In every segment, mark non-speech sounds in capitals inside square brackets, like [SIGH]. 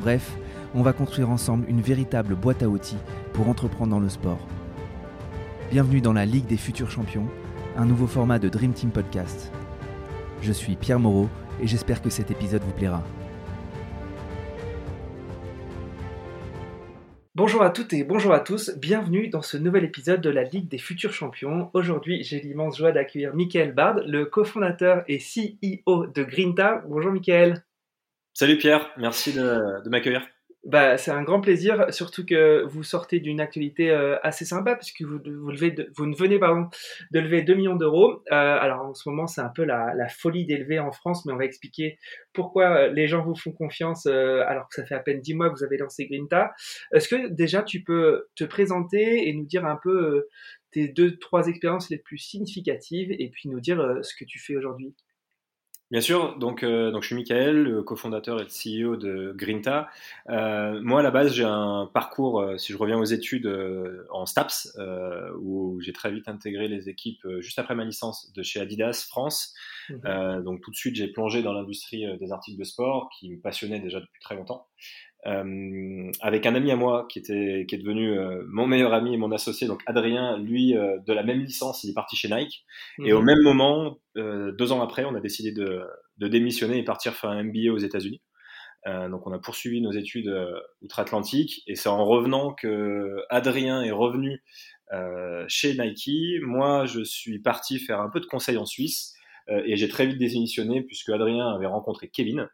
Bref, on va construire ensemble une véritable boîte à outils pour entreprendre dans le sport. Bienvenue dans la Ligue des futurs champions, un nouveau format de Dream Team Podcast. Je suis Pierre Moreau et j'espère que cet épisode vous plaira. Bonjour à toutes et bonjour à tous, bienvenue dans ce nouvel épisode de la Ligue des futurs champions. Aujourd'hui, j'ai l'immense joie d'accueillir Michael Bard, le cofondateur et CEO de Grinta. Bonjour Michael. Salut Pierre, merci de, m'accueillir. Bah, c'est un grand plaisir, surtout que vous sortez d'une actualité euh, assez sympa, puisque vous, vous, ne venez pardon, de lever 2 millions d'euros. Euh, alors en ce moment, c'est un peu la, la folie d'élever en France, mais on va expliquer pourquoi euh, les gens vous font confiance alors que ça fait à peine 10 mois que vous avez lancé Grinta. Est-ce que déjà tu peux te présenter et nous dire un peu tes deux, trois expériences les plus significatives et puis nous dire ce que tu fais aujourd'hui? Bien sûr, donc, euh, donc je suis Michael, le cofondateur et le CEO de Grinta. Euh, moi, à la base, j'ai un parcours, euh, si je reviens aux études, euh, en STAPS, où j'ai très vite intégré les équipes juste après ma licence de chez Adidas France. Mmh. donc tout de suite, j'ai plongé dans l'industrie des articles de sport, qui me passionnait déjà depuis très longtemps. Euh, avec un ami à moi qui était qui est devenu euh, mon meilleur ami et mon associé donc Adrien lui euh, de la même licence il est parti chez Nike. Et au mhm. même moment deux ans après on a décidé de, de, démissionner et partir faire un MBA aux États-Unis. Donc on a poursuivi nos études outre-Atlantique. Et c'est en revenant que Adrien est revenu chez Nike. Moi je suis parti faire un peu de conseil en Suisse et j'ai très vite démissionné puisque Adrien avait rencontré Kevin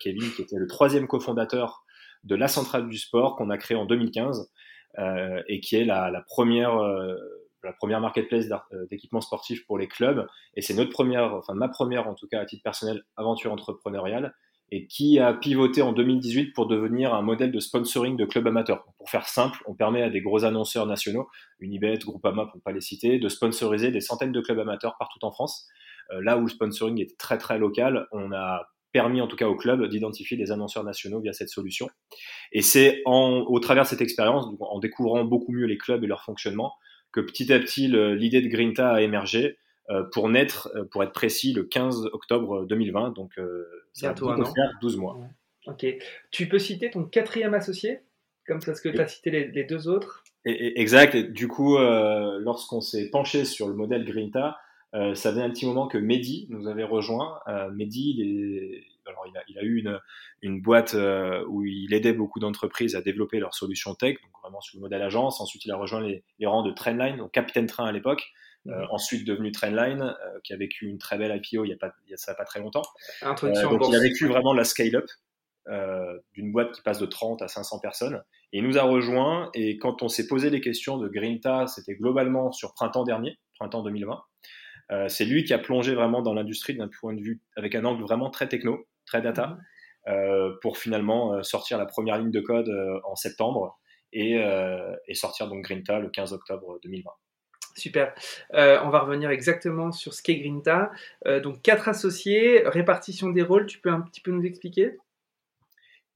Kevin, qui était le troisième cofondateur de la Centrale du Sport qu'on a créé en 2015 euh, et qui est la, première euh, la première marketplace d'équipements sportifs pour les clubs. Et c'est notre première, enfin ma première en tout cas à titre personnel, aventure entrepreneuriale et qui a pivoté en 2018 pour devenir un modèle de sponsoring de clubs amateurs. Pour faire simple, on permet à des gros annonceurs nationaux, Unibet, Groupama pour ne pas les citer, de sponsoriser des centaines de clubs amateurs partout en France. là où le sponsoring est très très local, on a permis en tout cas au club d'identifier des annonceurs nationaux via cette solution. Et c'est au travers de cette expérience, en découvrant beaucoup mieux les clubs et leur fonctionnement, que petit à petit l'idée de Grinta a émergé euh, pour naître, euh, pour être précis, le 15 octobre 2020. Donc euh, ça a 12 mois. Ok. Tu peux citer ton quatrième associé? Comme ça, ce que tu as cité les, deux autres Exact. Et du coup, lorsqu'on s'est penché sur le modèle Grinta, euh, ça faisait un petit moment que Mehdi nous avait rejoint. Euh, Mehdi, il, alors il, a, il a eu une, une boîte euh, où il aidait beaucoup d'entreprises à développer leurs solutions tech, donc vraiment sous le modèle agence. Ensuite, il a rejoint les, les rangs de Trendline, donc Capitaine Train à l'époque. Euh, mhm. ensuite devenu Trendline, euh, qui a vécu une très belle IPO il y a pas, il y a, ça pas très longtemps. donc il a vécu vraiment la scale-up d'une boîte qui passe de 30 à 500 personnes. Et il nous a rejoint. Et quand on s'est posé les questions de Grinta, c'était globalement sur printemps dernier, printemps 2020. Euh, c'est lui qui a plongé vraiment dans l'industrie d'un point de vue avec un angle vraiment très techno, très data, mhm. euh, pour finalement euh, sortir la première ligne de code en septembre et, sortir donc Grinta le 15 octobre 2020. Super. on va revenir exactement sur ce qu'est Grinta. donc quatre associés, répartition des rôles, tu peux un petit peu nous expliquer?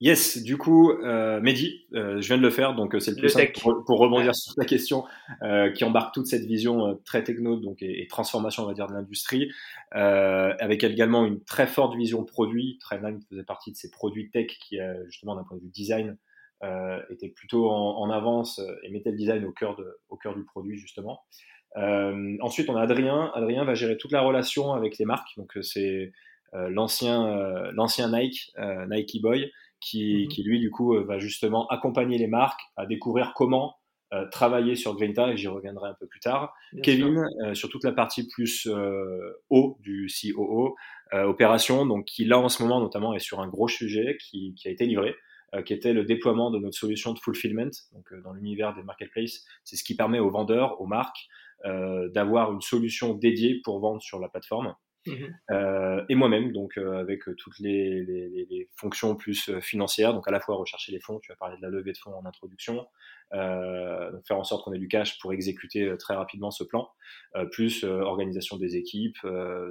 Yes, du coup, euh, Mehdi, euh, je viens de le faire, donc euh, c'est le plus simple pour, rebondir sur ta question, euh, qui embarque toute cette vision très techno donc et, transformation, on va dire, de l'industrie, avec également une très forte vision produit. Trendline faisait partie de ces produits tech qui, justement, d'un point de vue design, était plutôt en, en, avance et mettait le design au cœur de, au cœur du produit justement. ensuite, on a Adrien. Adrien va gérer toute la relation avec les marques, donc c'est l'ancien l'ancien Nike, Nike Boy qui, mhm. qui, lui, du coup, euh, va justement accompagner les marques à découvrir comment euh, travailler sur Grinta, et j'y reviendrai un peu plus tard. Kevin, euh, sur toute la partie plus haut du COO, opération, donc qui là en ce moment notamment est sur un gros sujet qui, qui a été livré, qui était le déploiement de notre solution de fulfillment. Donc dans l'univers des marketplaces, c'est ce qui permet aux vendeurs, aux marques, d'avoir une solution dédiée pour vendre sur la plateforme. Mhm. et moi-même, donc avec toutes les, les, fonctions plus financières, donc à la fois rechercher les fonds, tu as parlé de la levée de fonds en introduction, faire en sorte qu'on ait du cash pour exécuter très rapidement ce plan, plus organisation des équipes,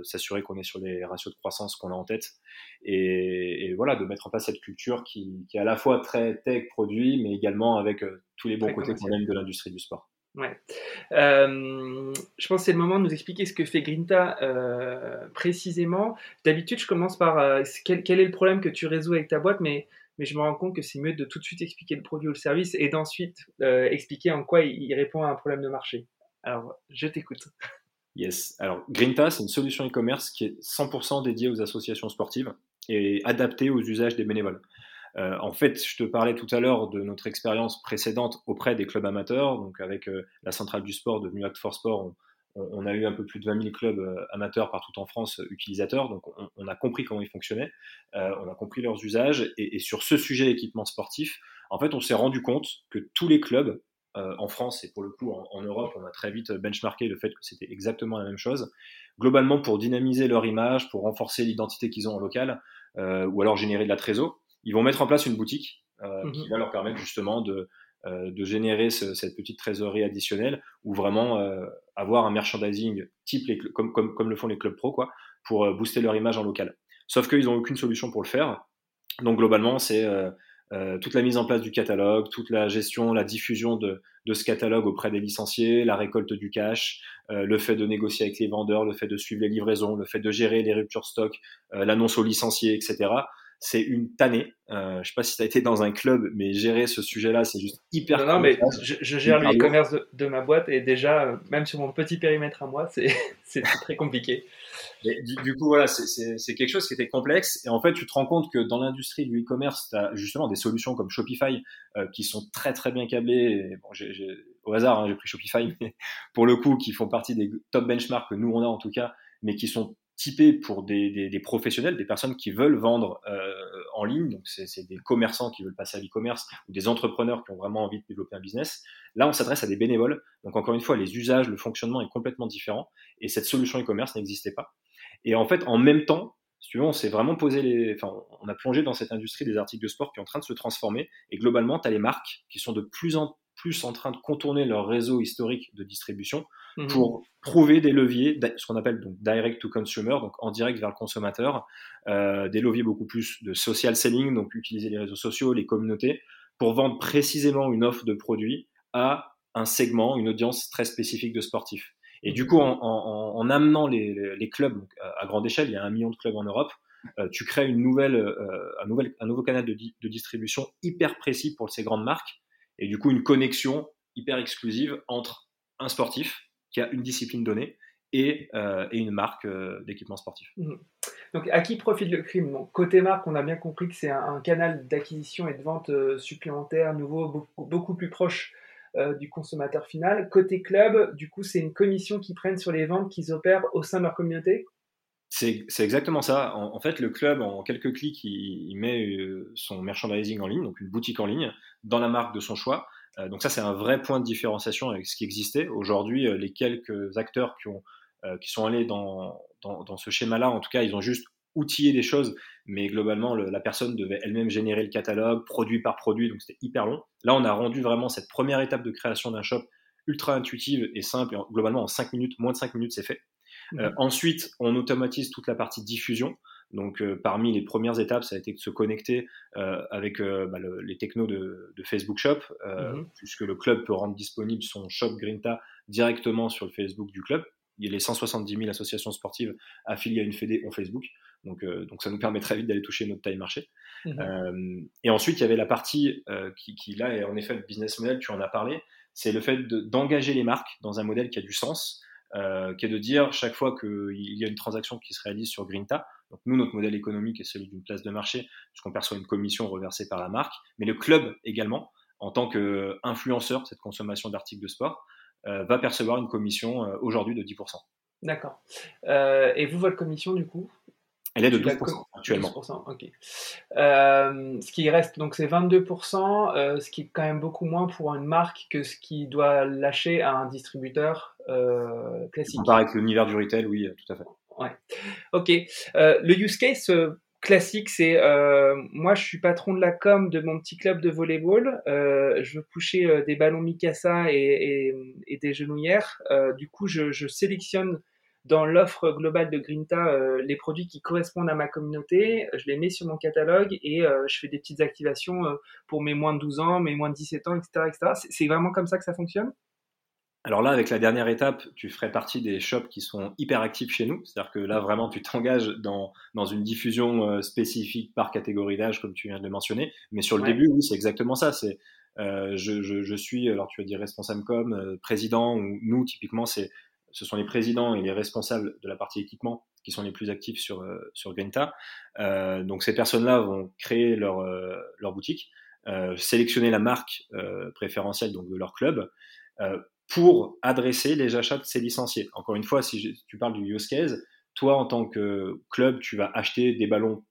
s'assurer qu'on est sur les ratios de croissance qu'on a en tête, et, et, voilà, de mettre en place cette culture qui, qui, est à la fois très tech produit, mais également avec tous les bons côtés qu'on aime de l'industrie du sport. Ouais. Euh, je pense que c'est le moment de nous expliquer ce que fait Grinta euh, précisément. D'habitude, je commence par euh, quel, est le problème que tu résous avec ta boîte, mais, je me rends compte que c'est mieux de tout de suite expliquer le produit ou le service et d'ensuite expliquer en quoi il, répond à un problème de marché. Alors, je t'écoute. Yes. Alors, Grinta, c'est une solution e-commerce qui est 100% dédiée aux associations sportives et adaptée aux usages des bénévoles. Euh, en fait, je te parlais tout à l'heure de notre expérience précédente auprès des clubs amateurs, donc avec euh, la centrale du sport devenue Act for Sport. On, a eu un peu plus de 20 000 clubs euh, amateurs partout en France utilisateurs, donc on, a compris comment ils fonctionnaient, on a compris leurs usages, et, sur ce sujet équipement sportif, en fait, on s'est rendu compte que tous les clubs en France et pour le coup en, Europe, on a très vite benchmarké le fait que c'était exactement la même chose. Globalement, pour dynamiser leur image, pour renforcer l'identité qu'ils ont en local, ou alors générer de la trésor, ils vont mettre en place une boutique euh, qui mhm. va leur permettre justement de, euh, de générer cette petite trésorerie additionnelle ou vraiment euh, avoir un merchandising type les, comme, comme, comme, le font les clubs pro quoi, pour booster leur image en local. Sauf qu'ils n'ont aucune solution pour le faire. Donc globalement, c'est toute la mise en place du catalogue, toute la gestion, la diffusion de, de ce catalogue auprès des licenciés, la récolte du cash, le fait de négocier avec les vendeurs, le fait de suivre les livraisons, le fait de gérer les ruptures stock, l'annonce aux licenciés, etc c'est une tannée. Euh, je sais pas si tu as été dans un club, mais gérer ce sujet-là, c'est juste hyper. Non, non mais je, gère le commerce de, ma boîte et déjà, euh, même sur mon petit périmètre à moi, c'est [LAUGHS] très compliqué. du, coup, voilà, c'est quelque chose qui était complexe. Et en fait, tu te rends compte que dans l'industrie du e-commerce, tu as justement des solutions comme Shopify euh, qui sont très très bien câblées. bon, au hasard, hein, j'ai pris Shopify, [LAUGHS] mais pour le coup, qui font partie des top benchmarks que nous on a en tout cas, mais qui sont typé pour des, professionnels, des personnes qui veulent vendre euh, en ligne, donc c'est des commerçants qui veulent passer à l'e-commerce ou des entrepreneurs qui ont vraiment envie de développer un business. Là, on s'adresse à des bénévoles, donc encore une fois, les usages, le fonctionnement est complètement différent et cette solution e-commerce n'existait pas. Et en fait, en même temps, si on s'est vraiment posé les, enfin, on a plongé dans cette industrie des articles de sport qui est en train de se transformer et globalement, tu as les marques qui sont de plus en plus en train de contourner leur réseau historique de distribution mhm. pour trouver des leviers, ce qu'on appelle donc direct to consumer, donc en direct vers le consommateur, euh, des leviers beaucoup plus de social selling, donc utiliser les réseaux sociaux, les communautés, pour vendre précisément une offre de produits à un segment, une audience très spécifique de sportifs. Et du coup, en, amenant les, clubs à grande échelle, il y a un million de clubs en Europe, euh, tu crées une nouvelle, euh, un, nouvel, un nouveau canal de, de, distribution hyper précis pour ces grandes marques et du coup une connexion hyper exclusive entre un sportif qui a une discipline donnée et, euh, une marque euh, d'équipement sportif. Mmh. Donc à qui profite le crime? Côté marque, on a bien compris que c'est un, canal d'acquisition et de vente euh, supplémentaire, nouveau, beaucoup, beaucoup plus proche du consommateur final. Côté club, du coup, c'est une commission qui prennent sur les ventes qu'ils opèrent au sein de leur communauté? C'est exactement ça. En, fait, le club, en quelques clics, il, met son merchandising en ligne, donc une boutique en ligne, dans la marque de son choix. Euh, donc ça, c'est un vrai point de différenciation avec ce qui existait. Aujourd'hui, euh, les quelques acteurs qui, ont, euh, qui sont allés dans, dans, ce schéma-là, en tout cas, ils ont juste outillé des choses, mais globalement, la personne devait elle-même générer le catalogue, produit par produit, donc c'était hyper long. Là, on a rendu vraiment cette première étape de création d'un shop ultra intuitive et simple, et globalement, en 5 minutes, moins de 5 minutes, c'est fait. Euh, ensuite, on automatise toute la partie diffusion. Donc, euh, parmi les premières étapes, ça a été de se connecter euh, avec bah, les technos de, Facebook Shop, mmh. puisque le club peut rendre disponible son shop Grinta directement sur le Facebook du club. Il y a les 170 000 associations sportives affiliées à une fédé en Facebook. Donc, donc ça nous permet très vite d'aller toucher notre taille marché. Mmh. et ensuite, il y avait la partie qui, qui, là, est en effet le business model, tu en as parlé, c'est le fait d'engager les marques dans un modèle qui a du sens euh, qui est de dire chaque fois qu'il y a une transaction qui se réalise sur Grinta, donc nous, notre modèle économique est celui d'une place de marché, puisqu'on perçoit une commission reversée par la marque, mais le club également, en tant qu'influenceur de cette consommation d'articles de sport, euh, va percevoir une commission euh, aujourd'hui de 10%. D'accord. et vous, votre commission, du coup? Elle est de 12% actuellement. 12%, ok. Euh, ce qui reste, donc c'est 22%, euh, ce qui est quand même beaucoup moins pour une marque que ce qui doit lâcher à un distributeur euh, classique. Comparé avec l'univers du retail, oui, tout à fait. Ouais. Ok. le use case classique, c'est moi, je suis patron de la com de mon petit club de volleyball. je veux coucher des ballons Mikasa et, et, des genouillères. du coup, je, je sélectionne dans l'offre globale de Grinta euh, les produits qui correspondent à ma communauté, je les mets sur mon catalogue et euh, je fais des petites activations euh, pour mes moins de 12 ans, mes moins de 17 ans, etc. etc. C'est vraiment comme ça que ça fonctionne? Alors là, avec la dernière étape, tu ferais partie des shops qui sont hyper actifs chez nous. C'est-à-dire que là, vraiment, tu t'engages dans, dans une diffusion spécifique par catégorie d'âge, comme tu viens de le mentionner. Mais sur le début, oui, c'est exactement ça. C'est je, je, je, suis, alors tu vas dire responsable com, président, ou nous, typiquement, c'est ce sont les présidents et les responsables de la partie équipement qui sont les plus actifs sur, euh, sur Grinta. Euh, donc ces personnes-là vont créer leur, euh, leur boutique, sélectionner la marque préférentielle donc de leur club pour adresser les achats de ces licenciés. Encore une fois, si tu parles du use case, toi en tant que club, tu vas acheter des ballons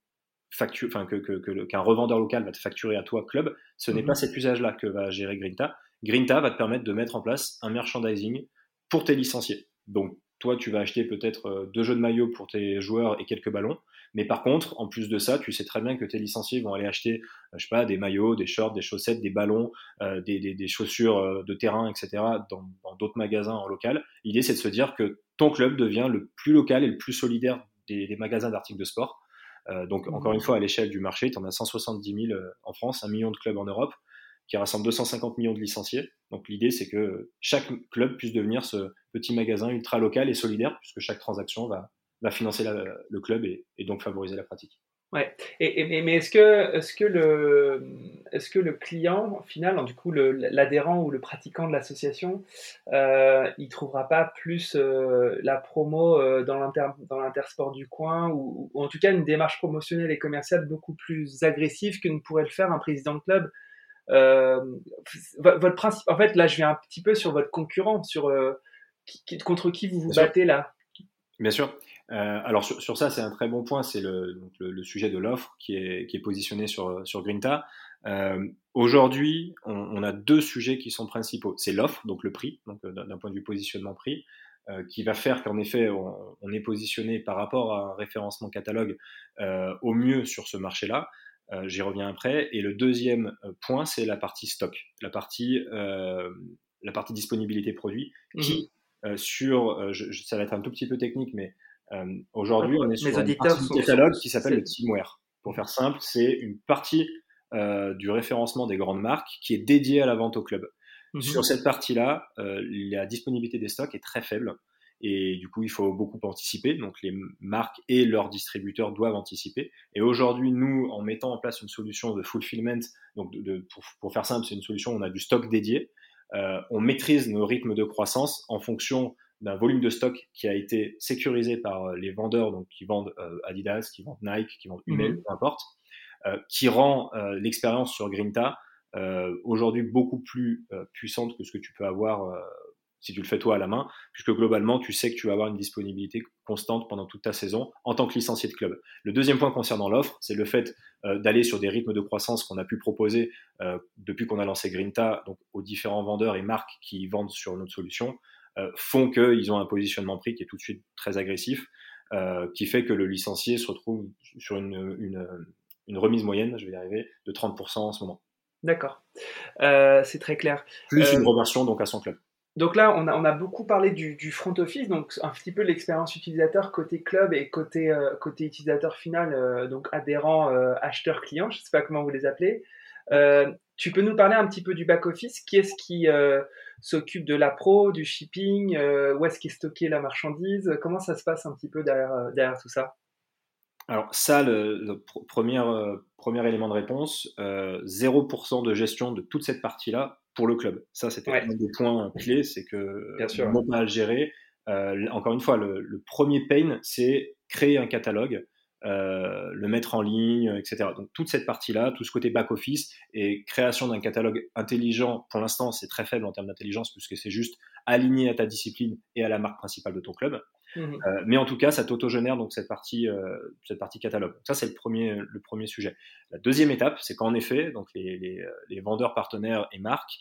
facture, enfin que, que, qu'un revendeur local va te facturer à toi club. Ce n'est mhm. pas cet usage-là que va gérer Grinta. Grinta va te permettre de mettre en place un merchandising pour tes licenciés. Donc, toi, tu vas acheter peut-être euh, deux jeux de maillot pour tes joueurs et quelques ballons. Mais par contre, en plus de ça, tu sais très bien que tes licenciés vont aller acheter, euh, je sais pas, des maillots, des shorts, des chaussettes, des ballons, euh, des, chaussures de terrain, etc. dans d'autres magasins en local. L'idée, c'est de se dire que ton club devient le plus local et le plus solidaire des, magasins d'articles de sport. donc, encore une fois, à l'échelle du marché, tu en as 170 000 en France, un million de clubs en Europe qui rassemble 250 millions de licenciés. Donc l'idée, c'est que chaque club puisse devenir ce petit magasin ultra local et solidaire, puisque chaque transaction va, financer le club et, donc favoriser la pratique. Ouais. Et, mais est-ce que, est que, le, est que le client, final, du coup, l'adhérent ou le pratiquant de l'association, euh, il trouvera pas plus euh, la promo euh, dans l'intersport du coin ou, en tout cas une démarche promotionnelle et commerciale beaucoup plus agressive que ne pourrait le faire un président de club? Votre principe, en fait, là, je viens un petit peu sur votre concurrent, sur euh, contre qui vous vous battez là? Bien sûr. Euh, alors sur, ça, c'est un très bon point. C'est le, le, sujet de l'offre qui est, qui est positionné sur, sur Grinta. Aujourd'hui, on, a deux sujets qui sont principaux. C'est l'offre, donc le prix, donc d'un point de vue positionnement prix, qui va faire qu'en effet, on, on, est positionné par rapport à un référencement catalogue au mieux sur ce marché-là. Euh, j'y reviens après. Et le deuxième euh, point, c'est la partie stock, la partie, euh, la partie disponibilité produit, qui, mhm. Sur, ça va être un tout petit peu technique, mais aujourd'hui, on est sur un catalogue qui s'appelle le teamwear. Pour faire simple, c'est une partie du référencement des grandes marques qui est dédiée à la vente au club. Mhm. Sur cette partie-là, la disponibilité des stocks est très faible. Et du coup, il faut beaucoup anticiper. Donc, les marques et leurs distributeurs doivent anticiper. Et aujourd'hui, nous, en mettant en place une solution de fulfillment, donc de, pour, faire simple, c'est une solution où on a du stock dédié. Euh, on maîtrise nos rythmes de croissance en fonction d'un volume de stock qui a été sécurisé par euh, les vendeurs, donc qui vendent euh, Adidas, qui vendent Nike, qui vendent Hummel, mhm. peu importe, qui rend l'expérience sur Grinta aujourd'hui beaucoup plus puissante que ce que tu peux avoir si tu le fais toi à la main, puisque globalement, tu sais que tu vas avoir une disponibilité constante pendant toute ta saison en tant que licencié de club. Le deuxième point concernant l'offre, c'est le fait euh, d'aller sur des rythmes de croissance qu'on a pu proposer euh, depuis qu'on a lancé Grinta, donc aux différents vendeurs et marques qui vendent sur notre solution, euh, font qu'ils ont un positionnement prix qui est tout de suite très agressif, qui fait que le licencié se retrouve sur une, une remise moyenne, je vais y arriver, de 30% en ce moment. D'accord, c'est très clair. Plus une reversion donc à son club. Donc là, on a, beaucoup parlé du, front office, donc un petit peu l'expérience utilisateur côté club et côté, euh, utilisateur final, euh, donc adhérent, euh, acheteur, client, je ne sais pas comment vous les appelez. tu peux nous parler un petit peu du back-office Qui est-ce qui s'occupe de la pro, du shipping Où est-ce qu'est stocké la marchandise Comment ça se passe un petit peu derrière tout ça? Alors ça, le, premier, premier élément de réponse, 0% de gestion de toute cette partie-là pour le club. Ça, c'était un des points clés, c'est que Bien sûr. pas à le gérer. Euh, encore une fois, le, premier pain, c'est créer un catalogue, euh, le mettre en ligne, etc. Donc toute cette partie-là, tout ce côté back-office et création d'un catalogue intelligent, pour l'instant, c'est très faible en termes d'intelligence, puisque c'est juste aligné à ta discipline et à la marque principale de ton club. Mmh euh, mais en tout cas, ça t'autogénère donc cette partie, cette partie catalogue. ça, c'est le premier, le premier sujet. La deuxième étape, c'est qu'en effet, donc les, les, les, vendeurs, partenaires et marques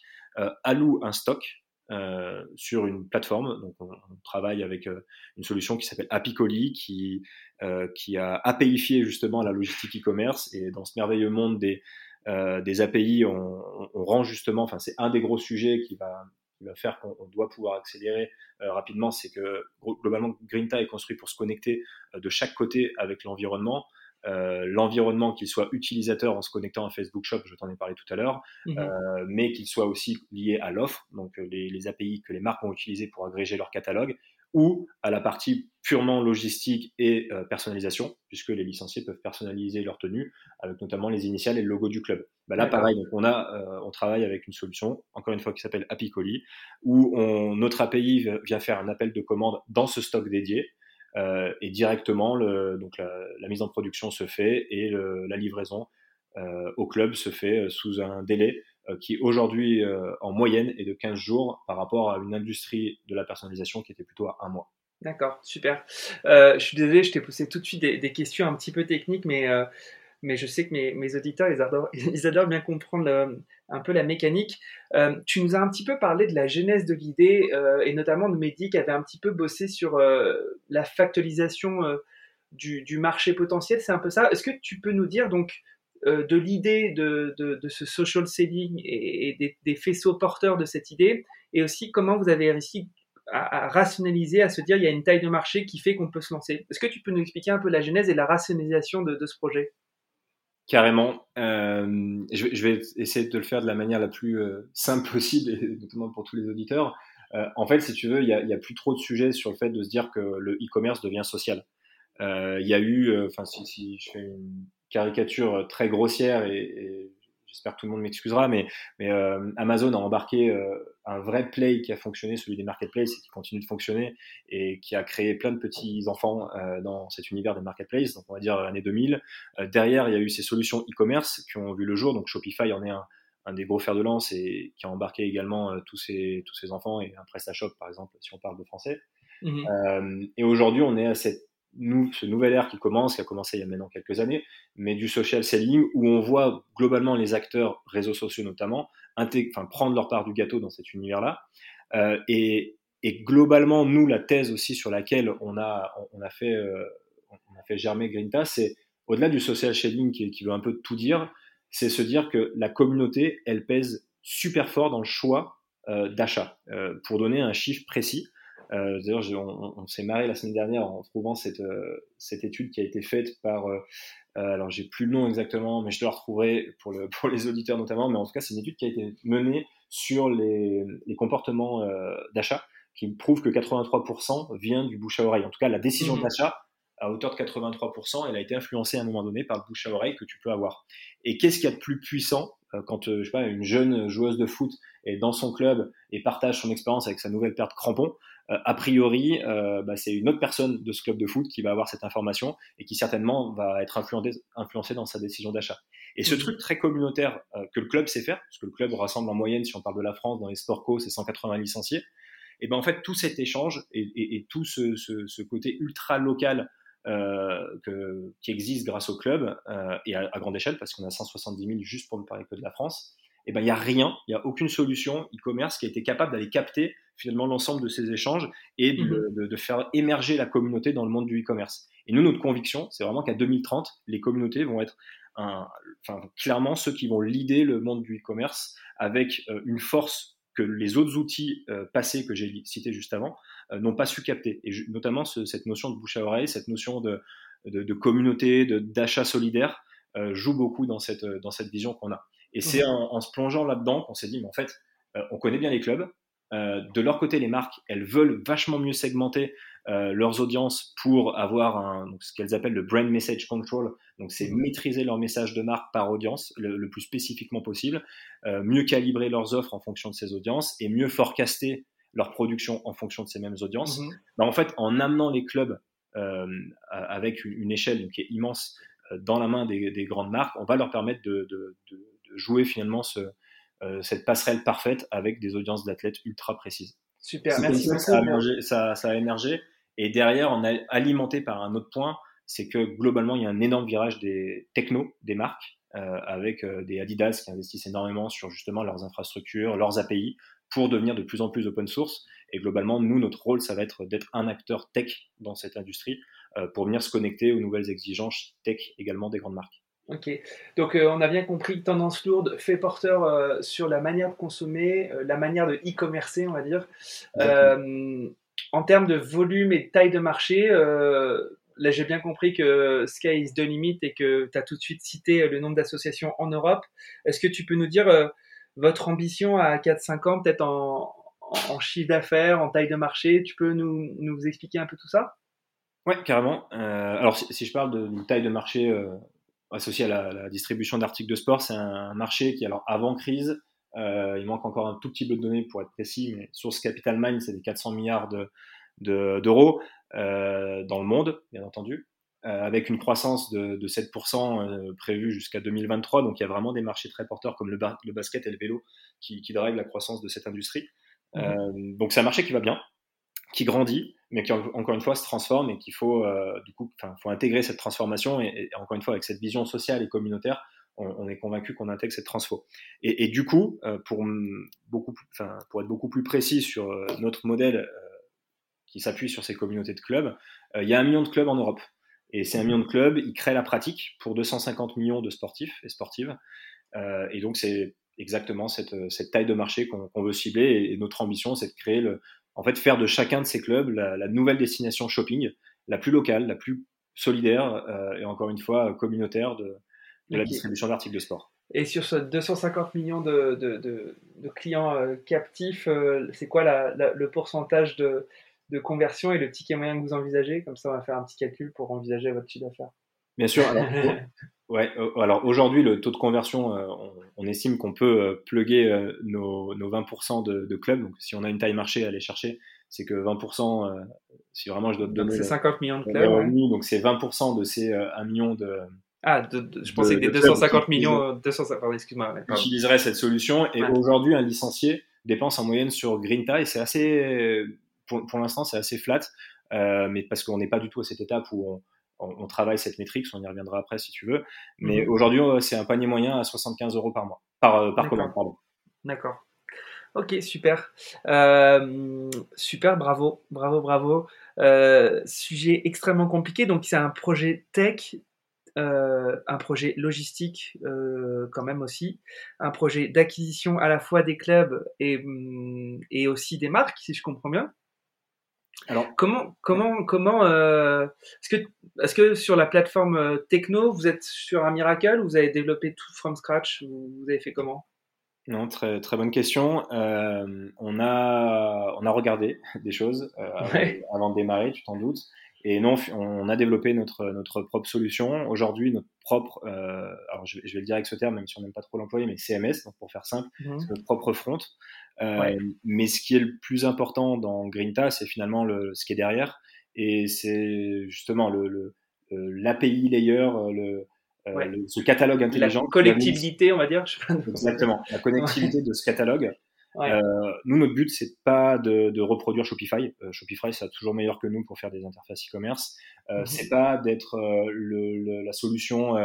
allouent un stock euh, sur une plateforme. Donc, on, travaille avec euh, une solution qui s'appelle Apicoli, qui, euh, qui a APIfié justement la logistique e-commerce. Et dans ce merveilleux monde des, des API, on, on, rend justement, enfin, c'est un des gros sujets qui va, qui va faire qu'on doit pouvoir accélérer rapidement. C'est que globalement, Grinta est construit pour se connecter de chaque côté avec l'environnement. Euh, l'environnement, qu'il soit utilisateur en se connectant à Facebook Shop, je t'en ai parlé tout à l'heure, mhm. euh, mais qu'il soit aussi lié à l'offre, donc euh, les, les, API que les marques vont utiliser pour agréger leur catalogue, ou à la partie purement logistique et personnalisation, puisque les licenciés peuvent personnaliser leur tenue, avec notamment les initiales et le logo du club. Bah là, pareil, donc on, a, on travaille avec une solution, encore une fois, qui s'appelle Apicoli, où on, notre API vient faire un appel de commande dans ce stock dédié, euh, et directement, le, donc la, mise en production se fait et la livraison euh, au club se fait euh, sous un délai qui aujourd'hui en moyenne est de 15 jours par rapport à une industrie de la personnalisation qui était plutôt à un mois. D'accord, super. je suis désolé, je t'ai poussé tout de suite des, questions un petit peu techniques, mais mais je sais que mes, auditeurs, ils adorent, [LAUGHS] ils adorent bien comprendre euh, un peu la mécanique. Euh, tu nous as un petit peu parlé de la genèse de l'idée, euh, et notamment de Mehdi qui avait un petit peu bossé sur la factualisation du, marché potentiel, c'est un peu ça. Est-ce que tu peux nous dire donc de l'idée de, ce social selling et, des, faisceaux porteurs de cette idée, et aussi comment vous avez réussi à, rationaliser, à se dire il y a une taille de marché qui fait qu'on peut se lancer. Est-ce que tu peux nous expliquer un peu la genèse et la rationalisation de ce projet? Carrément. Euh, je, vais essayer de le faire de la manière la plus euh, simple possible, notamment pour tous les auditeurs. Euh, en fait, si tu veux, il n'y a, plus trop de sujets sur le fait de se dire que le e-commerce devient social. Euh, il y a eu, enfin, si, si, je fais une caricature très grossière et, et j'espère que tout le monde m'excusera, mais, mais euh, Amazon a embarqué euh, un vrai play qui a fonctionné, celui des marketplaces, et qui continue de fonctionner, et qui a créé plein de petits enfants euh, dans cet univers des marketplaces, donc on va dire l'année 2000. derrière, il y a eu ces solutions e-commerce qui ont vu le jour, donc Shopify en est un, un des gros fers de lance et qui a embarqué également tous, ces, tous ces enfants, et un PrestaShop par exemple, si on parle de français. Mmh et aujourd'hui, on est à cette nous, ce nouvel ère qui commence, qui a commencé il y a maintenant quelques années, mais du social selling où on voit globalement les acteurs, réseaux sociaux notamment, enfin, prendre leur part du gâteau dans cet univers-là. Euh, et, et, globalement, nous, la thèse aussi sur laquelle on a, on a, fait, euh, on a fait germer Grinta, c'est au-delà du social selling qui, qui, veut un peu tout dire, c'est se dire que la communauté, elle pèse super fort dans le choix euh, d'achat. Euh, pour donner un chiffre précis, euh, D'ailleurs, on, on s'est marré la semaine dernière en trouvant cette, euh, cette étude qui a été faite par, euh, euh, alors j'ai plus le nom exactement, mais je te la retrouverai pour, le, [LAUGHS] pour les auditeurs notamment, mais en tout cas, c'est une étude qui a été menée sur les, les comportements d'achat qui prouve que 83% vient du bouche à oreille. En tout cas, la décision mmh. d'achat à hauteur de 83%, elle a été influencée à un moment donné par le bouche à oreille que tu peux avoir. Et qu'est-ce qu'il y a de plus puissant quand je sais pas, une jeune joueuse de foot est dans son club et partage son expérience avec sa nouvelle paire de crampons a priori, euh, bah, c'est une autre personne de ce club de foot qui va avoir cette information et qui certainement va être influencé, dans sa décision d'achat. Et ce mmh. truc très communautaire euh, que le club sait faire, parce que le club rassemble en moyenne, si on parle de la France, dans les sport co, c'est 180 licenciés, et ben en fait tout cet échange et, tout ce, côté ultra local qui existe grâce au club et à, grande échelle, parce qu'on a 170 000 juste pour ne parler que de la France, et ben il y a rien, il y a aucune solution e-commerce qui a été capable d'aller capter finalement l'ensemble de ces échanges et de, mhm. de, faire émerger la communauté dans le monde du e-commerce. Et nous, notre conviction, c'est vraiment qu'à 2030, les communautés vont être un, enfin, clairement ceux qui vont leader le monde du e-commerce avec euh, une force que les autres outils euh, passés que j'ai cités juste avant euh, n'ont pas su capter. Et notamment cette notion de bouche à oreille, cette notion de, de, de communauté, d'achat solidaire joue beaucoup dans cette, dans cette vision qu'on a. Et c'est en, en, se plongeant là-dedans qu'on s'est dit, mais en fait, on connaît bien les clubs, euh, de leur côté, les marques, elles veulent vachement mieux segmenter euh, leurs audiences pour avoir un, ce qu'elles appellent le brand message control. Donc, c'est mmh. maîtriser leur message de marque par audience le, plus spécifiquement possible, euh, mieux calibrer leurs offres en fonction de ces audiences et mieux forecaster leur production en fonction de ces mêmes audiences. Mmh. En fait, en amenant les clubs avec une, échelle qui est immense dans la main des, grandes marques, on va leur permettre de jouer finalement ce, euh, cette passerelle parfaite avec des audiences d'athlètes ultra précises. Super, merci beaucoup. Ça a, émergé, Et derrière, on a alimenté par un autre point, c'est que globalement, il y a un énorme virage des technos, des marques, avec des Adidas qui investissent énormément sur justement leurs infrastructures, leurs API, pour devenir de plus en plus open source. Et globalement, nous, notre rôle, ça va être d'être un acteur tech dans cette industrie pour venir se connecter aux nouvelles exigences tech également des grandes marques. Ok, donc on a bien compris tendance lourde, fait porteur sur la manière de consommer, la manière de e-commercer, on va dire. en termes de volume et de taille de marché, là j'ai bien compris que Sky is the limit et que tu as tout de suite cité le nombre d'associations en Europe. Est-ce que tu peux nous dire euh, votre ambition à 4-5 ans, peut-être en, en, chiffre d'affaires, en taille de marché Tu peux nous, nous expliquer un peu tout ça? Ouais, carrément. Euh, alors si, je parle de, taille de marché euh, associée à la, distribution d'articles de sport, c'est un, marché qui, alors avant crise, il manque encore un tout petit peu de données pour être précis, mais Source Capital Mind, c'est des 400 milliards d'euros. Euh, dans le monde, bien entendu, euh, avec une croissance de, de 7% euh, prévue jusqu'à 2023. Donc il y a vraiment des marchés très porteurs comme le, le basket et le vélo qui, qui drive la croissance de cette industrie. Mmh. donc c'est un marché qui va bien, qui grandit, mais qui encore une fois se transforme et qu'il faut du coup, faut intégrer cette transformation et, encore une fois avec cette vision sociale et communautaire, on, est convaincu qu'on intègre cette transfo. Et, du coup, pour beaucoup, pour être beaucoup plus précis sur notre modèle qui s'appuie sur ces communautés de clubs. Euh, il y a un million de clubs en Europe. Et c'est un million de clubs, ils créent la pratique pour 250 millions de sportifs et sportives. Euh, et donc, c'est exactement cette, taille de marché qu'on veut cibler. Et, notre ambition, c'est de créer, le, en fait, faire de chacun de ces clubs la, nouvelle destination shopping, la plus locale, la plus solidaire euh, et encore une fois communautaire de, de la distribution d'articles de sport. Et sur ce 250 millions de, de, de clients captifs, c'est quoi la, le pourcentage de, de conversion et le ticket moyen que vous envisagez? Comme ça, on va faire un petit calcul pour envisager votre chiffre d'affaires. Bien sûr. Alors, ouais, euh, alors aujourd'hui, le taux de conversion, euh, on, estime qu'on peut euh, plugger nos, 20% de, clubs. Donc, si on a une taille marché à aller chercher, c'est que 20%, si vraiment je dois te donner. C'est 50 millions de clubs. Donc, c'est 20% de ces 1 million de. Ah, je pensais que des 250 millions. 250, pardon, excuse-moi. Utiliserait cette solution. Et aujourd'hui, un licencié dépense en moyenne sur Grinta et c'est assez pour, l'instant, c'est assez flat, euh, mais parce qu'on n'est pas du tout à cette étape où on, travaille cette métrique, on y reviendra après si tu veux. Mais mhm. aujourd'hui, euh, c'est un panier moyen à 75 euros par mois, par, euh, par commande, pardon. D'accord. Ok, super. super, bravo, bravo, bravo. sujet extrêmement compliqué. Donc, c'est un projet tech, un projet logistique quand même aussi, un projet d'acquisition à la fois des clubs et, hum, et aussi des marques, si je comprends bien. Alors, comment, comment, comment, euh, est-ce que, est-ce que sur la plateforme euh, techno, vous êtes sur un miracle ou vous avez développé tout from scratch ou vous avez fait comment? Non, très, très bonne question. Euh, on a, on a regardé [LAUGHS] des choses avant, de démarrer, tu t'en doutes. Et non, on a développé notre, notre propre solution. Aujourd'hui, notre propre, alors je, vais le dire avec ce terme, même si on n'aime pas trop l'employer, mais CMS, donc pour faire simple, mmh. c'est notre propre front. Euh, mais ce qui est le plus important dans Grinta, c'est finalement le, ce qui est derrière. Et c'est justement le, le, l'API layer, le, euh, le, ce catalogue intelligent. La connectivité, on va dire. Exactement, la connectivité de ce catalogue. Euh, nous, notre but, c'est pas de, de, reproduire Shopify. Euh, Shopify, c'est toujours meilleur que nous pour faire des interfaces e-commerce. Euh, mm-hmm. C'est pas d'être le, la solution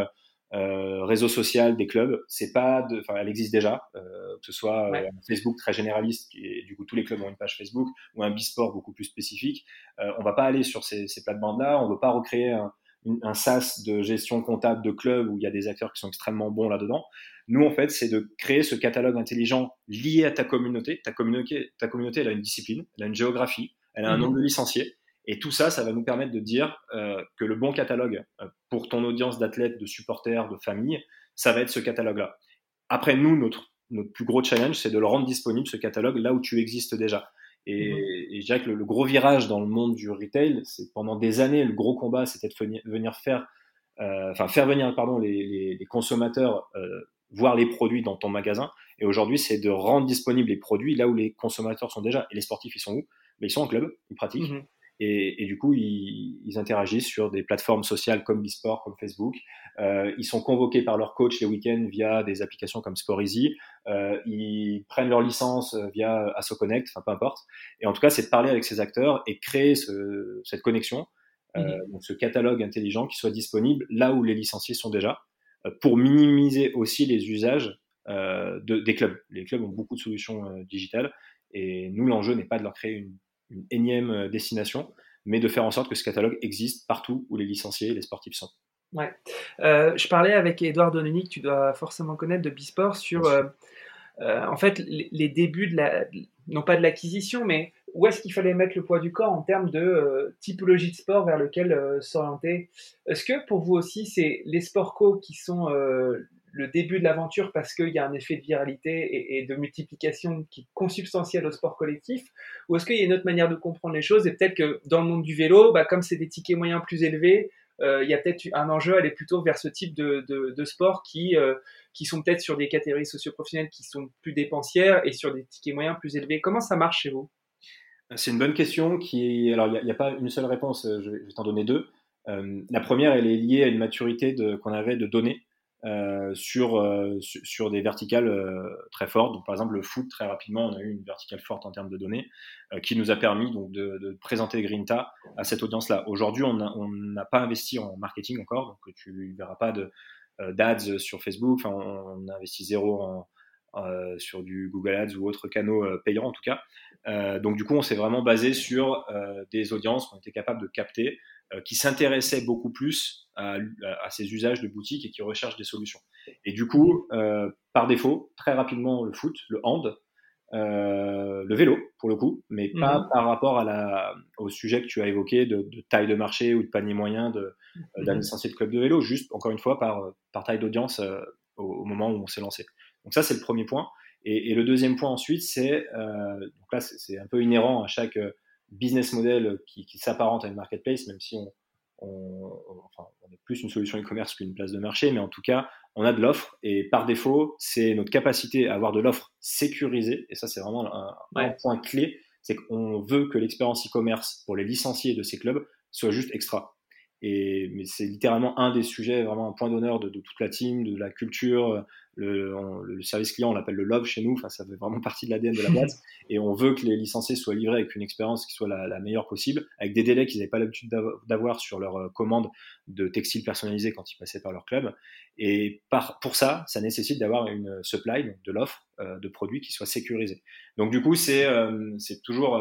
euh, réseau social des clubs, c'est pas de, enfin, elle existe déjà, euh, que ce soit euh, un Facebook très généraliste et du coup tous les clubs ont une page Facebook ou un bisport beaucoup plus spécifique. Euh, on va pas aller sur ces, ces plates-bandes-là, on veut pas recréer un, un SaaS de gestion comptable de clubs où il y a des acteurs qui sont extrêmement bons là-dedans. Nous, en fait, c'est de créer ce catalogue intelligent lié à ta communauté. Ta communauté, ta communauté, elle a une discipline, elle a une géographie, elle a un mhm. nombre de licenciés. Et tout ça, ça va nous permettre de dire euh, que le bon catalogue euh, pour ton audience d'athlètes, de supporters, de familles, ça va être ce catalogue-là. Après, nous, notre, notre plus gros challenge, c'est de le rendre disponible, ce catalogue, là où tu existes déjà. Et, et je dirais que le, gros virage dans le monde du retail, c'est pendant des années, le gros combat, c'était de venir faire, euh, enfin faire venir pardon, les, les, les consommateurs euh, voir les produits dans ton magasin. Et aujourd'hui, c'est de rendre disponibles les produits là où les consommateurs sont déjà. Et les sportifs, ils sont où? Mais Ils sont en club, ils pratiquent. Mhm. Et, et, du coup, ils, ils, interagissent sur des plateformes sociales comme Bisport, comme Facebook. Euh, ils sont convoqués par leur coach les week-ends via des applications comme SportEasy. Euh, ils prennent leur licence via AssoConnect, enfin peu importe. Et en tout cas, c'est de parler avec ces acteurs et créer ce, cette connexion, euh, mhm. donc ce catalogue intelligent qui soit disponible là où les licenciés sont déjà. pour minimiser aussi les usages de, des clubs. Les clubs ont beaucoup de solutions digitales et nous, l'enjeu n'est pas de leur créer une, une, énième destination, mais de faire en sorte que ce catalogue existe partout où les licenciés et les sportifs sont. Ouais. je parlais avec Edouard Dononi, que tu dois forcément connaître de Bisport, sur en fait les, débuts de la, non pas de l'acquisition, mais où est-ce qu'il fallait mettre le poids du corps en termes de euh, typologie de sport vers lequel euh, s'orienter? Est-ce que pour vous aussi, c'est les sports co qui sont euh, le début de l'aventure parce qu'il y a un effet de viralité et, de multiplication qui est consubstantiel au sport collectif Ou est-ce qu'il y a une autre manière de comprendre les choses Et peut-être que dans le monde du vélo, bah, comme c'est des tickets moyens plus élevés, il y a peut-être un enjeu à aller plutôt vers ce type de, de, de sport qui, qui sont peut-être sur des catégories socioprofessionnelles qui sont plus dépensières et sur des tickets moyens plus élevés. Comment ça marche chez vous? C'est une bonne question qui Alors, il n'y a, pas une seule réponse, euh, je vais, t'en donner deux. Euh, la première, elle est liée à une maturité qu'on avait de données euh, sur, sur des verticales très fortes. Donc, par exemple, le foot, très rapidement, on a eu une verticale forte en termes de données qui nous a permis donc, de, présenter Grinta à cette audience-là. Aujourd'hui, on n'a pas investi en marketing encore, donc tu ne verras pas d'ads sur Facebook. Enfin, on, on, a investi zéro en, sur du Google Ads ou autres canaux payants en tout cas. Euh, donc du coup, on s'est vraiment basé sur euh, des audiences qu'on était capable de capter, euh, qui s'intéressaient beaucoup plus à, ces usages de boutique et qui recherchent des solutions. Et du coup, par défaut, très rapidement, le foot, le hand, le vélo pour le coup, mais pas mhm. par rapport à la, au sujet que tu as évoqué de, taille de marché ou de panier moyen d'un mhm. de club de vélo, juste encore une fois par, par taille d'audience au, moment où on s'est lancé. Donc ça c'est le premier point. Et, le deuxième point ensuite, c'est, euh, donc là c'est un peu inhérent à chaque euh, business model qui, s'apparente à une marketplace, même si on, enfin, on est plus une solution e-commerce qu'une place de marché, mais en tout cas, on a de l'offre et par défaut, c'est notre capacité à avoir de l'offre sécurisée, et ça c'est vraiment un, point clé, c'est qu'on veut que l'expérience e-commerce pour les licenciés de ces clubs soit juste extra. Et, mais c'est littéralement un des sujets, vraiment un point d'honneur de, de, toute la team, de la culture, le, service client, on l'appelle le love chez nous, enfin, ça fait vraiment partie de l'ADN de la boîte. [LAUGHS] et on veut que les licenciés soient livrés avec une expérience qui soit la, meilleure possible, avec des délais qu'ils n'avaient pas l'habitude d'avoir sur leur euh, commande de textiles personnalisés quand ils passaient par leur club. Et par, pour ça, ça nécessite d'avoir une supply, donc de l'offre euh, de produits qui soit sécurisée. Donc du coup, c'est euh, c'est toujours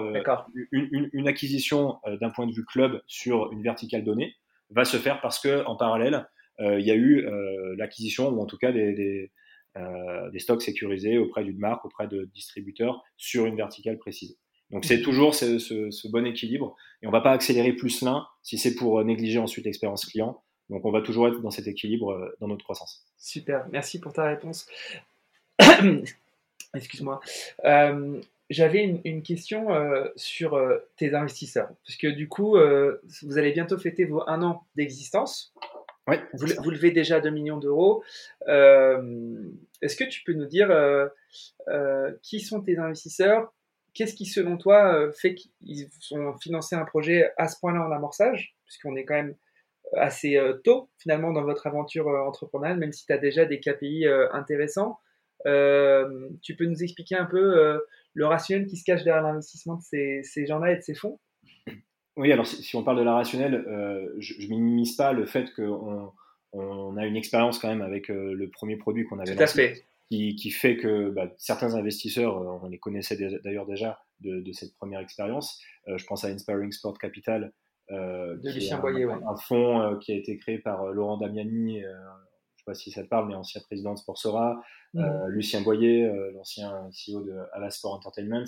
une, une, acquisition d'un point de vue club sur une verticale donnée va se faire parce que en parallèle, il y a eu l'acquisition ou en tout cas des euh, des stocks sécurisés auprès d'une marque, auprès de distributeurs sur une verticale précise. Donc c'est toujours ce, bon équilibre et on va pas accélérer plus l'un si c'est pour négliger ensuite l'expérience client. Donc on va toujours être dans cet équilibre euh, dans notre croissance. Super, merci pour ta réponse. [COUGHS] Excuse-moi. Euh, j'avais une, question sur tes investisseurs, puisque du coup, vous allez bientôt fêter vos un an d'existence. Vous, levez déjà 2 millions d'euros. Euh, est-ce que tu peux nous dire euh, euh, qui sont tes investisseurs? Qu'est-ce qui, selon toi, fait qu'ils ont financé un projet à ce point-là en amorçage? Puisqu'on est quand même assez tôt, finalement, dans votre aventure entrepreneuriale, même si tu as déjà des KPI intéressants. tu peux nous expliquer un peu le rationnel qui se cache derrière l'investissement de ces, ces gens-là et de ces fonds? Oui, alors si, on parle de la rationnelle, euh, je, ne minimise pas le fait qu'on on a une expérience quand même avec euh, le premier produit qu'on avait lancé, qui, qui, fait que bah, certains investisseurs, euh, on les connaissait d'ailleurs déjà de, de, cette première expérience. je pense à Inspiring Sport Capital, de Lucien un, Boyer, un, fonds qui a été créé par Laurent Damiani, je ne sais pas si ça te parle, mais ancien président de Sportsora, mmh. Lucien Boyer, l'ancien CEO de Alasport Entertainment.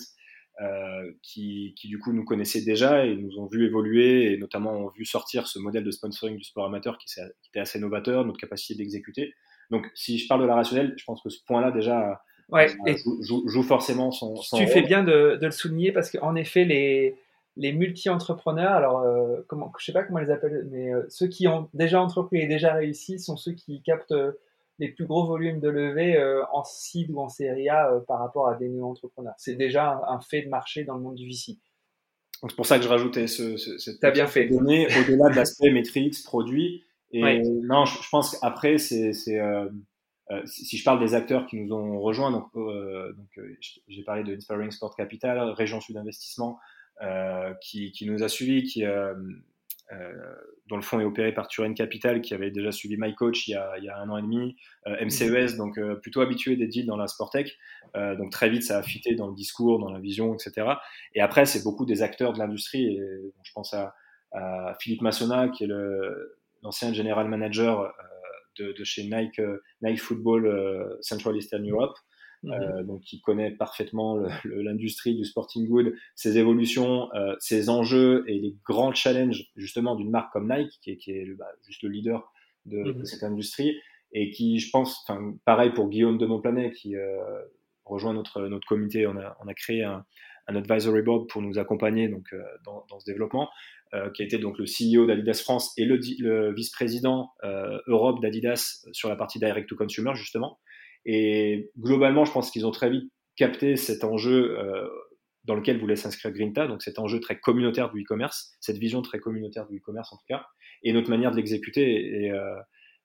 Euh, qui, qui, du coup nous connaissaient déjà et nous ont vu évoluer et notamment ont vu sortir ce modèle de sponsoring du sport amateur qui, qui était assez novateur, notre capacité d'exécuter. Donc si je parle de la rationnelle, je pense que ce point-là déjà ouais, euh, joue, joue, forcément son, son Tu fais bien de, de, le souligner parce qu'en effet les, les multi-entrepreneurs, alors euh, comment, je sais pas comment ils les appellent, mais ceux qui ont déjà entrepris et déjà réussi sont ceux qui captent les plus gros volumes de levée euh, en seed ou en série A euh, par rapport à des néo-entrepreneurs. C'est déjà un, fait de marché dans le monde du VC. C'est pour ça que je rajoutais ce, ce cette bien fait. donnée au-delà de l'aspect métrique, produit. Et non, je, pense qu'après, c'est, euh, si je parle des acteurs qui nous ont rejoints, donc, donc j'ai parlé de Inspiring Sport Capital, Région Sud Investissement, qui, qui, nous a suivis, qui, dont le fonds est opéré par Turin Capital, qui avait déjà suivi My Coach il y a, il y a un an et demi, MCES, donc plutôt habitué des deals dans la Sportec. donc très vite, ça a fité dans le discours, dans la vision, etc. Et après, c'est beaucoup des acteurs de l'industrie. Et je pense à, à Philippe Massona, qui est l'ancien general manager de, de, chez Nike, Nike Football Central Eastern Europe. Euh, donc qui connaît parfaitement l'industrie du sporting good, ses évolutions, euh, ses enjeux et les grands challenges justement d'une marque comme Nike, qui est, qui est bah, juste le leader de, mhm. cette industrie, et qui, je pense, pareil pour Guillaume de Montplanet, qui euh, rejoint notre, notre comité, on a, on a créé un, un advisory board pour nous accompagner donc, dans, dans, ce développement, qui été donc le CEO d'Adidas France et le, le vice-président Europe d'Adidas sur la partie direct to consumer justement. Et globalement, je pense qu'ils ont très vite capté cet enjeu euh, dans lequel voulait s'inscrire Grinta, donc cet enjeu très communautaire du e-commerce, cette vision très communautaire du e-commerce en tout cas, et notre manière de l'exécuter. Et, euh,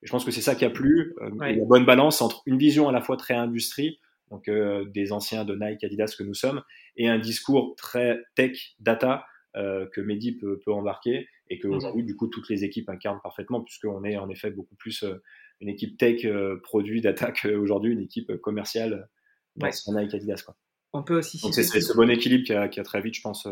je pense que c'est ça qui a plu, euh, la bonne balance entre une vision à la fois très industrie, donc des anciens de Nike, Adidas que nous sommes, et un discours très tech, data, que Mehdi peut, peut, embarquer et que mmh. aujourd'hui du coup toutes les équipes incarnent parfaitement puisqu'on est en effet beaucoup plus une équipe tech euh, produit d'attaque euh, aujourd'hui, une équipe euh, commerciale dans ouais. Nike Adidas. Quoi. On peut aussi Donc c'est ce bon équilibre qui a, qui a, très vite, je pense.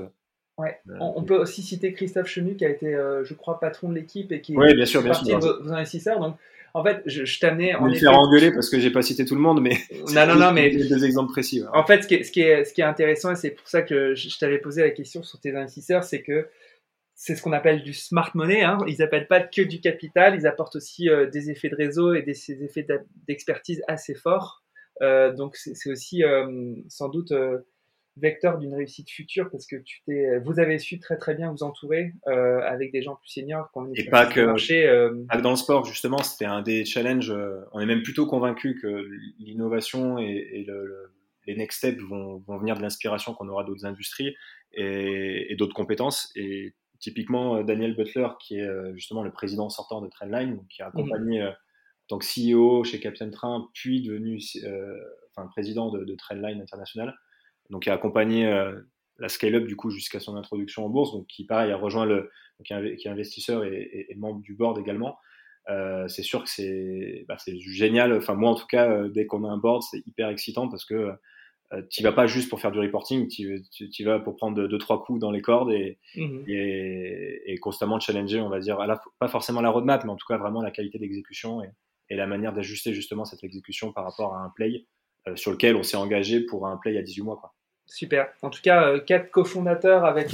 Ouais. on, peut aussi citer Christophe Chenu qui a été, je crois, patron de l'équipe et qui oui, bien sûr, bien sûr, vos, investisseurs. Donc, en fait, je, je t'amenais. On va me faire engueuler parce que j'ai pas cité tout le monde, mais. non, non, non, mais. [LAUGHS] Deux exemples précis. En fait, ce qui est, ce qui est, ce qui est intéressant, et c'est pour ça que je, je t'avais posé la question sur tes investisseurs, c'est que c'est ce qu'on appelle du smart money. Hein. Ils n'appellent pas que du capital, ils apportent aussi euh, des effets de réseau et des, effets d'expertise assez forts. Euh, donc c'est aussi euh, sans doute vecteur d'une réussite future parce que tu t'es, vous avez su très très bien vous entourer avec des gens plus seniors. Et pas que marché, dans le sport justement, c'était un des challenges. on est même plutôt convaincu que l'innovation et, les next steps vont, venir de l'inspiration qu'on aura d'autres industries et, et d'autres compétences. Et Typiquement, euh, Daniel Butler, qui est euh, justement le président sortant de Trendline, qui a accompagné mhm. euh, en tant que CEO chez Captain Train, puis devenu enfin, président de, de, Trendline International. Donc, il a accompagné la scale-up du coup jusqu'à son introduction en bourse. Donc, qui pareil a rejoint le, qui est investisseur et, et, membre du board également. Euh, c'est sûr que c'est bah, génial. Enfin, moi en tout cas, dès qu'on a un board, c'est hyper excitant parce que tu vas pas juste pour faire du reporting, tu, vas pour prendre deux, trois coups dans les cordes et, mhm. et, et, constamment challenger, on va dire, à la, pas forcément la roadmap, mais en tout cas vraiment la qualité d'exécution et, et, la manière d'ajuster justement cette exécution par rapport à un play euh, sur lequel on s'est engagé pour un play à 18 mois. Quoi. Super. En tout cas, euh, quatre cofondateurs avec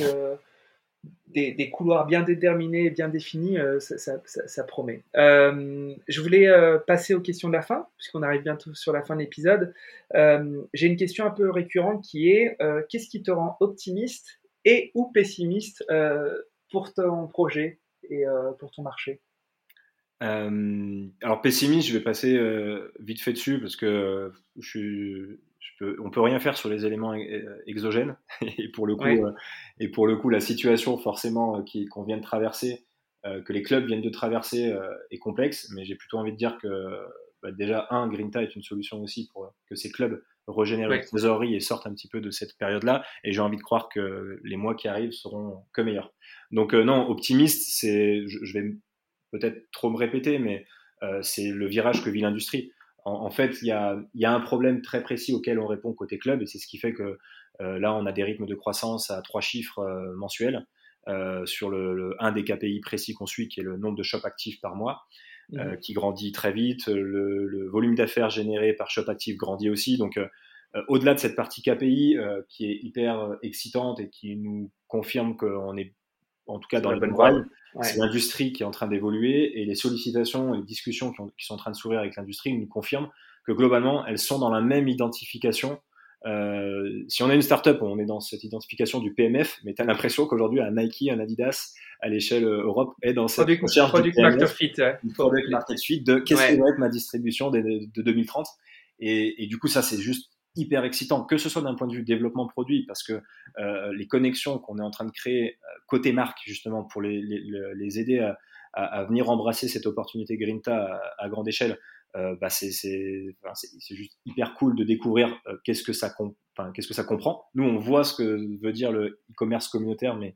des, couloirs bien déterminés, bien définis, euh, ça, promet. Euh, je voulais euh, passer aux questions de la fin, puisqu'on arrive bientôt sur la fin de l'épisode. J'ai une question un peu récurrente qui est qu'est-ce qui te rend optimiste et ou pessimiste pour ton projet et pour ton marché? Alors pessimiste, je vais passer vite fait dessus parce que je suis on peut rien faire sur les éléments exogènes. [LAUGHS] Et pour le coup euh, et pour le coup la situation forcément euh, qu'on vient de traverser euh, que les clubs viennent de traverser est complexe. Mais j'ai plutôt envie de dire que bah, déjà un Grinta est une solution aussi pour que ces clubs régénèrent ouais. trésorerie et sortent un petit peu de cette période là et j'ai envie de croire que les mois qui arrivent seront que meilleurs. Donc non optimiste c'est je, vais peut-être trop me répéter mais c'est le virage que vit l'industrie en, fait, il y a, un problème très précis auquel on répond côté club, et c'est ce qui fait que euh, là, on a des rythmes de croissance à trois chiffres euh, mensuels euh, sur le, un des KPI précis qu'on suit, qui est le nombre de shops actifs par mois, mmh. qui grandit très vite. Le, volume d'affaires généré par shop actif grandit aussi. Donc, au-delà de cette partie KPI qui est hyper excitante et qui nous confirme qu'on est en tout cas dans la bonne voie, c'est l'industrie qui est en train d'évoluer et les sollicitations et les discussions qui, sont en train de s'ouvrir avec l'industrie nous confirment que globalement, elles sont dans la même identification. Euh, si on a une startup, on est dans cette identification du PMF, mais tu as l'impression qu'aujourd'hui, un Nike, un Adidas, à l'échelle euh, Europe, est dans cette product, recherche product fit, product market fit de qu'est-ce que va être ma distribution de, de 2030. Et, et, du coup, ça, c'est juste hyper excitant, que ce soit d'un point de vue développement produit, parce que euh, les connexions qu'on est en train de créer euh, côté marque, justement, pour les, les, aider à, venir embrasser cette opportunité Grinta à, à grande échelle, bah c'est juste hyper cool de découvrir qu'est-ce que ça qu'est-ce que ça comprend. Nous, on voit ce que veut dire le e-commerce communautaire, mais,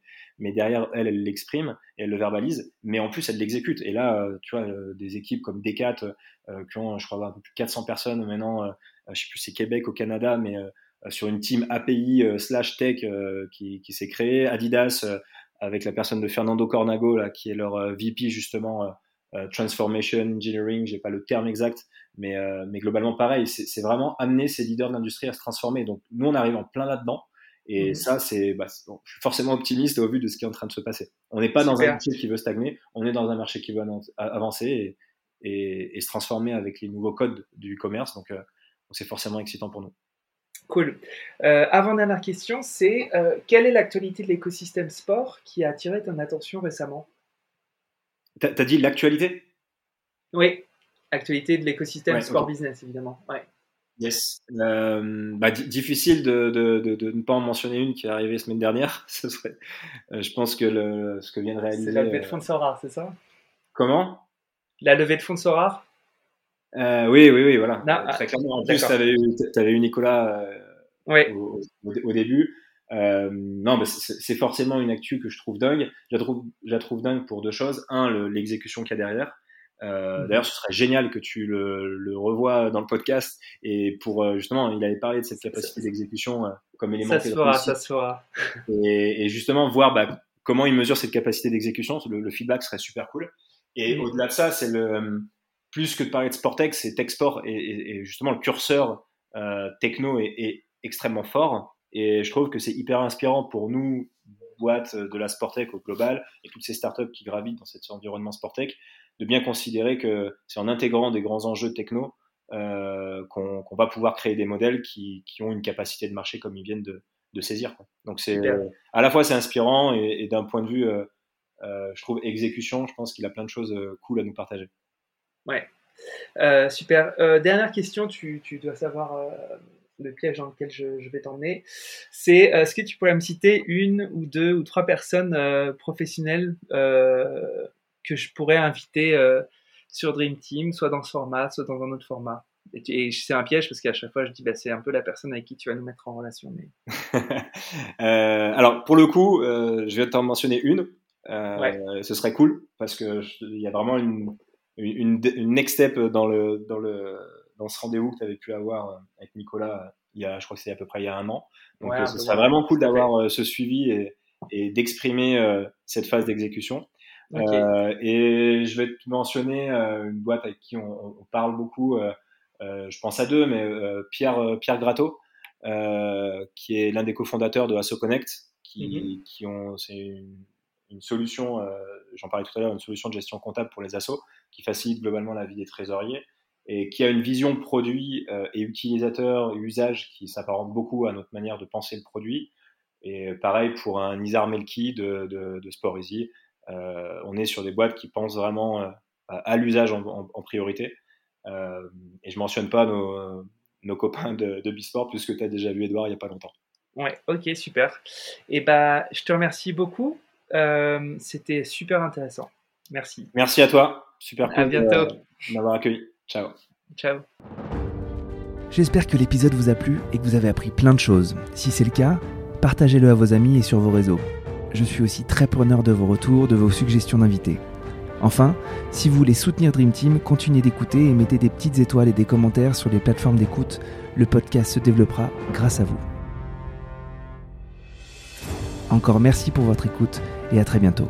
derrière, elle, elle l'exprime elle le verbalise, mais en plus, elle l'exécute. Et là, tu vois, des équipes comme Decat, qui ont, je crois, un peu plus de 400 personnes maintenant, je sais plus, c'est Québec au Canada, mais sur une team API slash tech qui, qui s'est créée, Adidas, avec la personne de Fernando Cornago, là, qui est leur VP, justement, Transformation Engineering, j'ai pas le terme exact, mais, euh, mais globalement, pareil, c'est vraiment amener ces leaders de l'industrie à se transformer. Donc, nous, on arrive en plein là-dedans. Et mmh. ça, c'est, bah, je suis forcément optimiste au vu de ce qui est en train de se passer. On n'est pas dans un marché qui veut stagner, on est dans un marché qui veut avancer et, et, se transformer avec les nouveaux codes du commerce. Donc, euh, c'est forcément excitant pour nous. Cool. Euh, avant-dernière question, c'est quelle est l'actualité de l'écosystème sport qui a attiré ton attention récemment? T'as as dit l'actualité? Oui actualité de l'écosystème sport business, évidemment. Ouais. Yes. Euh, bah, difficile de, de, de, ne pas en mentionner une qui est arrivée la semaine dernière. [LAUGHS] Ce serait, euh, je pense que le, ce que vient de réaliser. C'est la levée de fonds de c'est ça? Comment? La levée de fonds de Sora? Euh, Oui, oui, oui, voilà. Très clairement. En plus, tu avais, avais, eu Nicolas au, au, début. non, mais c'est forcément une actu que je trouve dingue. Je la trouve, je la trouve dingue pour deux choses. Un, l'exécution qu'il y a derrière. Euh, mhm. D'ailleurs, ce serait génial que tu le, le, revois dans le podcast. Et pour euh, justement, il avait parlé de cette capacité d'exécution euh, comme élément. Ça se fera, ça se fera. Et, et justement, voir bah, comment il mesure cette capacité d'exécution, le, feedback serait super cool. Et au-delà de ça, c'est le plus que de parler de Sportex, c'est Techsport et, et, justement le curseur techno est, est, extrêmement fort. Et je trouve que c'est hyper inspirant pour nous, boîtes de la Sportec au global et toutes ces startups qui gravitent dans cet environnement Sportec, de bien considérer que c'est en intégrant des grands enjeux techno euh, qu'on va pouvoir créer des modèles qui, qui, ont une capacité de marché comme ils viennent de, de saisir. Quoi. Donc c'est à la fois c'est inspirant et, d'un point de vue, euh, euh, je trouve exécution, je pense qu'il a plein de choses cool à nous partager. Ouais, super. dernière question, tu, tu dois savoir le piège dans lequel je, je vais t'emmener. C'est est-ce que tu pourrais me citer une ou deux ou trois personnes professionnelles que je pourrais inviter euh, sur Dream Team, soit dans ce format, soit dans un autre format? Et, c'est un piège parce qu'à chaque fois, je dis, bah, c'est un peu la personne avec qui tu vas nous mettre en relation. Mais... [LAUGHS] euh, alors, pour le coup, euh, je vais t'en mentionner une. Euh, Ce serait cool parce que il y a vraiment une, une, une, next step dans, le, dans, le, dans ce rendez-vous que tu avais pu avoir euh, avec Nicolas il y a, je crois que c'est à peu près il y a un an. Donc, euh, ce serait vraiment cool d'avoir ce suivi et, et d'exprimer cette phase d'exécution. Euh, et je vais te mentionner euh, une boîte avec qui on, on parle beaucoup. Euh, je pense à deux, mais Pierre Pierre Gratto, qui est l'un des cofondateurs de Asso Connect, qui, mhm. qui ont c'est une, une, solution, j'en parlais tout à l'heure, une solution de gestion comptable pour les assos qui facilite globalement la vie des trésoriers et qui a une vision produit et utilisateur, usage qui s'apparente beaucoup à notre manière de penser le produit. Et pareil pour un Nizar Melki de, de, Sport Easy, euh, on est sur des boîtes qui pensent vraiment euh, à l'usage en, priorité. Euh, et je mentionne pas nos, copains de, de Bisport, puisque tu as déjà vu Edouard il n'y a pas longtemps. Ouais, ok, super. Et bah, je te remercie beaucoup. C'était super intéressant. Merci. Merci à toi. Super cool de m'avoir accueilli. Ciao. Ciao. J'espère que l'épisode vous a plu et que vous avez appris plein de choses. Si c'est le cas, partagez-le à vos amis et sur vos réseaux je suis aussi très preneur de vos retours, de vos suggestions d'invités. Enfin, si vous voulez soutenir Dream Team, continuez d'écouter et mettez des petites étoiles et des commentaires sur les plateformes d'écoute. Le podcast se développera grâce à vous. Encore merci pour votre écoute et à très bientôt.